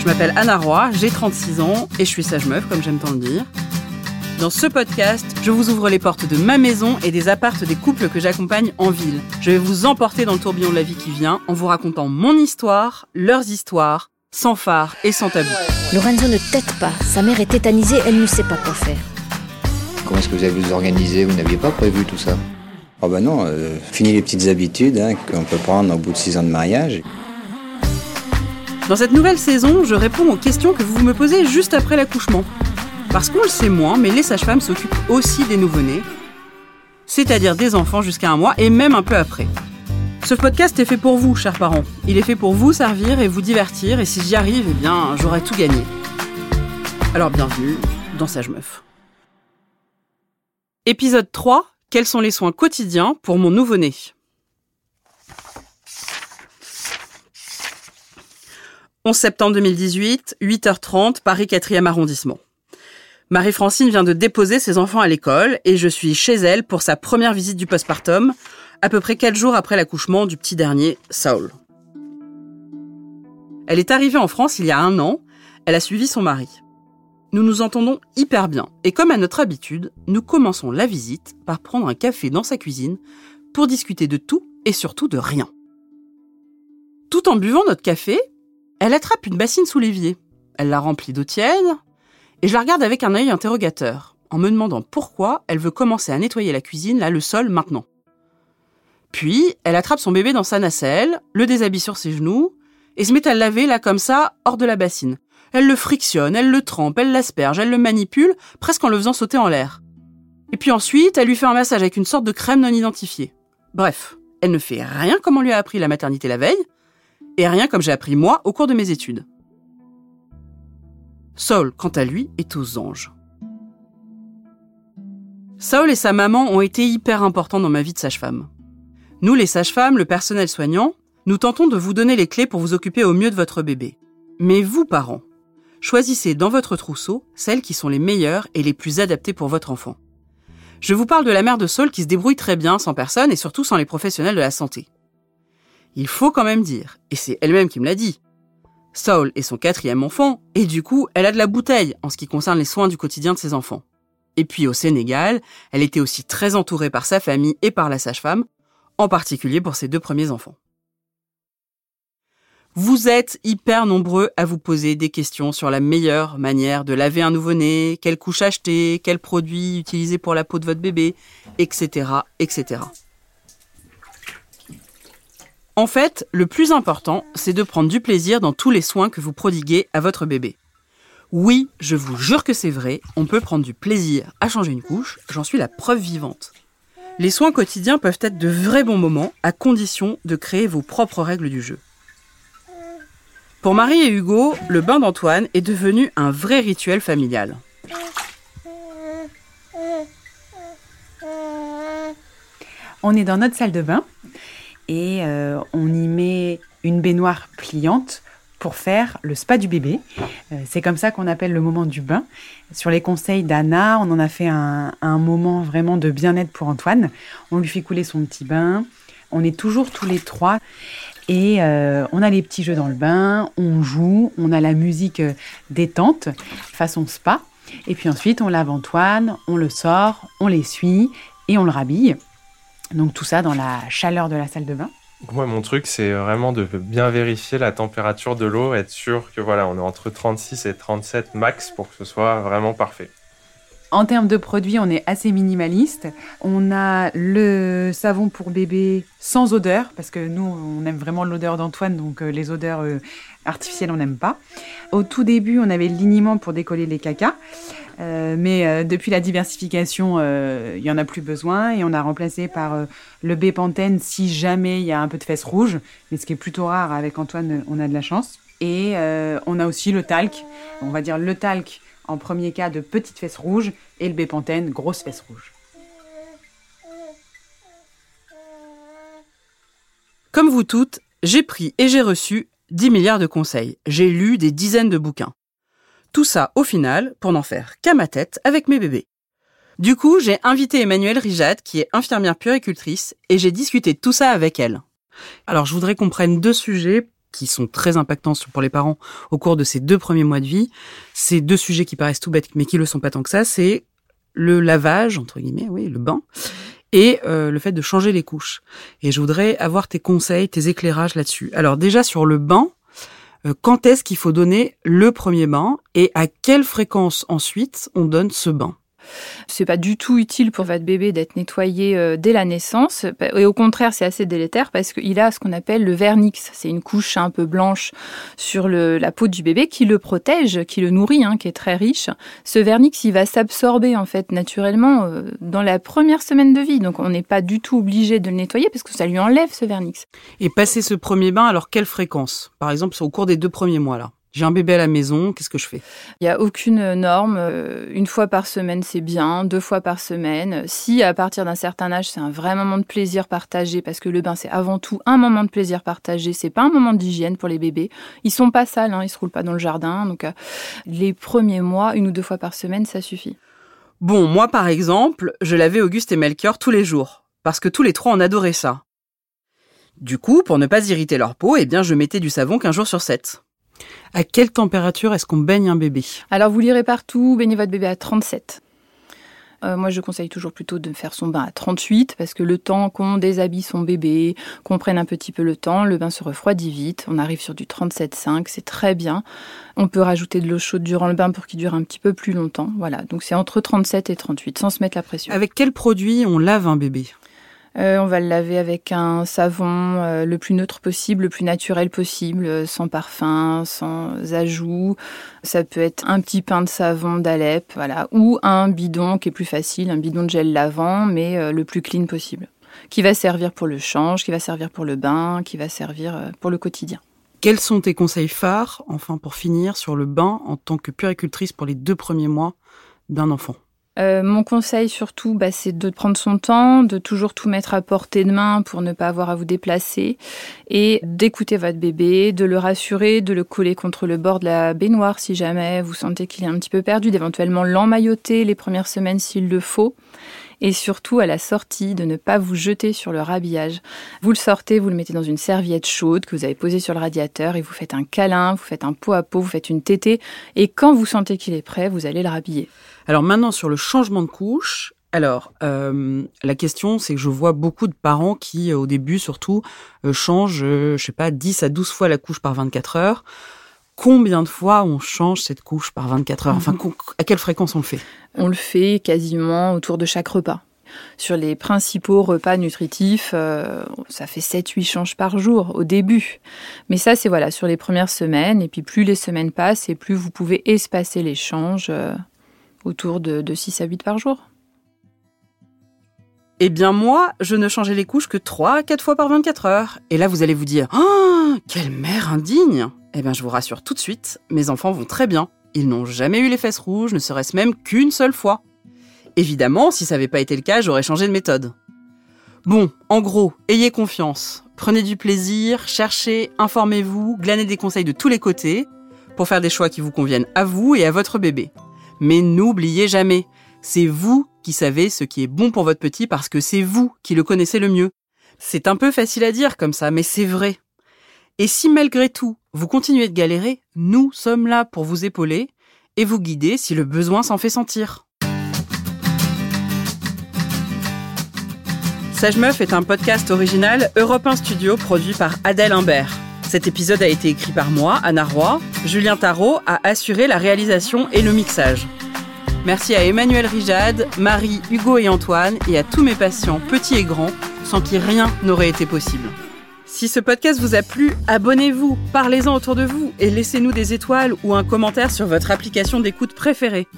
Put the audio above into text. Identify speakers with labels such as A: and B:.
A: Je m'appelle Anna Roy, j'ai 36 ans et je suis sage meuf, comme j'aime tant le dire. Dans ce podcast, je vous ouvre les portes de ma maison et des appartes des couples que j'accompagne en ville. Je vais vous emporter dans le tourbillon de la vie qui vient en vous racontant mon histoire, leurs histoires, sans phare et sans tabou.
B: Lorenzo ne tête pas. Sa mère est tétanisée, elle ne sait pas quoi faire.
C: Comment est-ce que vous avez vous organisé? Vous n'aviez pas prévu tout ça? Oh bah non, euh, fini les petites habitudes hein, qu'on peut prendre au bout de six ans de mariage.
A: Dans cette nouvelle saison, je réponds aux questions que vous me posez juste après l'accouchement. Parce qu'on le sait moins, mais les sages-femmes s'occupent aussi des nouveau-nés, c'est-à-dire des enfants jusqu'à un mois et même un peu après. Ce podcast est fait pour vous, chers parents. Il est fait pour vous servir et vous divertir, et si j'y arrive, eh bien, j'aurai tout gagné. Alors bienvenue dans Sage Meuf. Épisode 3 Quels sont les soins quotidiens pour mon nouveau-né? 11 septembre 2018, 8h30, Paris 4e arrondissement. Marie-Francine vient de déposer ses enfants à l'école et je suis chez elle pour sa première visite du postpartum, à peu près 4 jours après l'accouchement du petit dernier, Saul. Elle est arrivée en France il y a un an, elle a suivi son mari. Nous nous entendons hyper bien et comme à notre habitude, nous commençons la visite par prendre un café dans sa cuisine pour discuter de tout et surtout de rien. Tout en buvant notre café, elle attrape une bassine sous l'évier. Elle la remplit d'eau tiède, et je la regarde avec un œil interrogateur, en me demandant pourquoi elle veut commencer à nettoyer la cuisine, là, le sol, maintenant. Puis, elle attrape son bébé dans sa nacelle, le déshabille sur ses genoux, et se met à le laver, là, comme ça, hors de la bassine. Elle le frictionne, elle le trempe, elle l'asperge, elle le manipule, presque en le faisant sauter en l'air. Et puis ensuite, elle lui fait un massage avec une sorte de crème non identifiée. Bref, elle ne fait rien comme on lui a appris la maternité la veille, et rien comme j'ai appris moi au cours de mes études. Saul, quant à lui, est aux anges. Saul et sa maman ont été hyper importants dans ma vie de sage-femme. Nous, les sages-femmes, le personnel soignant, nous tentons de vous donner les clés pour vous occuper au mieux de votre bébé. Mais vous, parents, choisissez dans votre trousseau celles qui sont les meilleures et les plus adaptées pour votre enfant. Je vous parle de la mère de Saul qui se débrouille très bien sans personne et surtout sans les professionnels de la santé. Il faut quand même dire, et c'est elle-même qui me l'a dit, Saul est son quatrième enfant, et du coup, elle a de la bouteille en ce qui concerne les soins du quotidien de ses enfants. Et puis au Sénégal, elle était aussi très entourée par sa famille et par la sage-femme, en particulier pour ses deux premiers enfants. Vous êtes hyper nombreux à vous poser des questions sur la meilleure manière de laver un nouveau-né, quelle couche acheter, quel produit utiliser pour la peau de votre bébé, etc., etc. En fait, le plus important, c'est de prendre du plaisir dans tous les soins que vous prodiguez à votre bébé. Oui, je vous jure que c'est vrai, on peut prendre du plaisir à changer une couche, j'en suis la preuve vivante. Les soins quotidiens peuvent être de vrais bons moments, à condition de créer vos propres règles du jeu. Pour Marie et Hugo, le bain d'Antoine est devenu un vrai rituel familial.
D: On est dans notre salle de bain et euh, on y met une baignoire pliante pour faire le spa du bébé. Euh, c'est comme ça qu'on appelle le moment du bain. Sur les conseils d'Anna, on en a fait un, moment vraiment de bien-être pour Antoine. On lui fait couler son petit bain. On est toujours tous les trois. Et euh, on a les petits jeux dans le bain, on joue, on a la musique détente, façon spa. Et puis ensuite, on lave Antoine, on le sort, on l'essuie et on le rhabille. Donc tout ça dans la chaleur de la salle de bain.
E: Moi, mon truc, c'est vraiment de bien vérifier la température de l'eau, être sûr que voilà, on est entre 36 et 37 max pour que ce soit vraiment parfait.
D: En termes de produits, on est assez minimaliste. On a le savon pour bébé sans odeur, parce que nous, on aime vraiment l'odeur d'Antoine, donc euh, les odeurs euh, artificielles, on n'aime pas. Au tout début, on avait le liniment pour décoller les cacas. Euh, mais depuis la diversification, il n'y en a plus besoin et on a remplacé par le Bépantène si jamais il y a un peu de fesses rouges, mais ce qui est plutôt rare avec Antoine, on a de la chance. Et on a aussi le talc, on va dire le talc en premier cas de petites fesses rouges et le bépantène grosses fesses rouges.
A: Comme vous toutes, j'ai pris et j'ai reçu 10 milliards de conseils. J'ai lu des dizaines de bouquins. Tout ça, au final, pour n'en faire qu'à ma tête avec mes bébés. Du coup, j'ai invité Emmanuelle Rijad, qui est infirmière puricultrice, et j'ai discuté tout ça avec elle. Alors, je voudrais qu'on prenne deux sujets qui sont très impactants pour les parents au cours de ces deux premiers mois de vie. C'est deux sujets qui paraissent tout bêtes, mais qui le sont pas tant que ça. C'est le lavage, entre guillemets, oui, le bain, et euh, le fait de changer les couches. Et je voudrais avoir tes conseils, tes éclairages là-dessus. Alors déjà sur le bain, euh, quand est-ce qu'il faut donner le premier bain et à quelle fréquence ensuite on donne ce bain?
F: C'est pas du tout utile pour votre bébé d'être nettoyé euh, dès la naissance. Et au contraire, c'est assez délétère parce qu'il a ce qu'on appelle le vernix. C'est une couche un peu blanche sur la peau du bébé qui le protège, qui le nourrit, hein, qui est très riche. Ce vernix, il va s'absorber en fait naturellement euh, dans la première semaine de vie. Donc on n'est pas du tout obligé de le nettoyer parce que ça lui enlève ce vernix.
A: Et passer ce premier bain, alors quelle fréquence? Par exemple, au cours des deux premiers mois là j'ai un bébé à la maison, qu'est-ce que je fais?
F: Il n'y a aucune norme. Euh, une fois par semaine, c'est bien. Deux fois par semaine. Si à partir d'un certain âge, c'est un vrai moment de plaisir partagé, parce que le bain, c'est avant tout un moment de plaisir partagé. C'est pas un moment d'hygiène pour les bébés. Ils sont pas sales, hein, ils se roulent pas dans le jardin. Donc, euh, les premiers mois, une ou deux fois par semaine, ça suffit.
A: Bon, moi, par exemple, je lavais Auguste et Melchior tous les jours, parce que tous les trois, on adorait ça. Du coup, pour ne pas irriter leur peau, eh bien, je mettais du savon qu'un jour sur sept. À quelle température est-ce qu'on baigne un bébé?
F: Alors vous lirez partout, baignez votre bébé à 37. Euh, moi, je conseille toujours plutôt de faire son bain à 38 parce que le temps qu'on déshabille son bébé, qu'on prenne un petit peu le temps, le bain se refroidit vite. On arrive sur du 37,5, c'est très bien. On peut rajouter de l'eau chaude durant le bain pour qu'il dure un petit peu plus longtemps. Voilà, donc c'est entre 37 et 38 sans se mettre la pression.
A: Avec quel produit on lave un bébé?
F: Euh, on va le laver avec un savon euh, le plus neutre possible, le plus naturel possible, euh, sans parfum, sans ajout. Ça peut être un petit pain de savon d'Alep, voilà, ou un bidon qui est plus facile, un bidon de gel lavant, mais le plus clean possible, qui va servir pour le change, qui va servir pour le bain, qui va servir pour le quotidien.
A: Quels sont tes conseils phares, enfin pour finir, sur le bain en tant que puricultrice pour les deux premiers mois d'un enfant?
F: Euh, mon conseil surtout, bah, c'est de prendre son temps, de toujours tout mettre à portée de main pour ne pas avoir à vous déplacer et d'écouter votre bébé, de le rassurer, de le coller contre le bord de la baignoire si jamais vous sentez qu'il est un petit peu perdu, d'éventuellement l'emmailloter les premières semaines s'il le faut et surtout à la sortie de ne pas vous jeter sur le rhabillage. Vous le sortez, vous le mettez dans une serviette chaude que vous avez posée sur le radiateur et vous faites un câlin, vous faites un pot à pot, vous faites une tétée et quand vous sentez qu'il est prêt, vous allez le rhabiller.
A: Alors maintenant sur le changement de couche, alors, euh, la question, c'est que je vois beaucoup de parents qui, au début surtout, euh, changent, euh, je sais pas, 10 à 12 fois la couche par 24 heures combien de fois on change cette couche par 24 heures? Enfin, à quelle fréquence on le fait?
F: On le fait quasiment autour de chaque repas. Sur les principaux repas nutritifs, euh, ça fait 7-8 changes par jour au début. Mais ça, c'est voilà, sur les premières semaines. Et puis plus les semaines passent et plus vous pouvez espacer les changes euh, autour de, de 6 à 8 par jour.
A: Eh bien moi, je ne changeais les couches que 3 à 4 fois par 24 heures. Et là, vous allez vous dire, oh, quelle mère indigne Eh bien, je vous rassure tout de suite, mes enfants vont très bien. Ils n'ont jamais eu les fesses rouges, ne serait-ce même qu'une seule fois. Évidemment, si ça n'avait pas été le cas, j'aurais changé de méthode. Bon, en gros, ayez confiance, prenez du plaisir, cherchez, informez-vous, glanez des conseils de tous les côtés pour faire des choix qui vous conviennent à vous et à votre bébé. Mais n'oubliez jamais, c'est vous qui savez ce qui est bon pour votre petit parce que c'est vous qui le connaissez le mieux. C'est un peu facile à dire comme ça, mais c'est vrai. Et si malgré tout, vous continuez de galérer, nous sommes là pour vous épauler et vous guider si le besoin s'en fait sentir. Sage Meuf est un podcast original Europe 1 Studio produit par Adèle Imbert. Cet épisode a été écrit par moi, Anna Roy. Julien Tarot a assuré la réalisation et le mixage. Merci à Emmanuel Rijad, Marie, Hugo et Antoine et à tous mes patients, petits et grands, sans qui rien n'aurait été possible. Si ce podcast vous a plu, abonnez-vous, parlez-en autour de vous et laissez-nous des étoiles ou un commentaire sur votre application d'écoute préférée.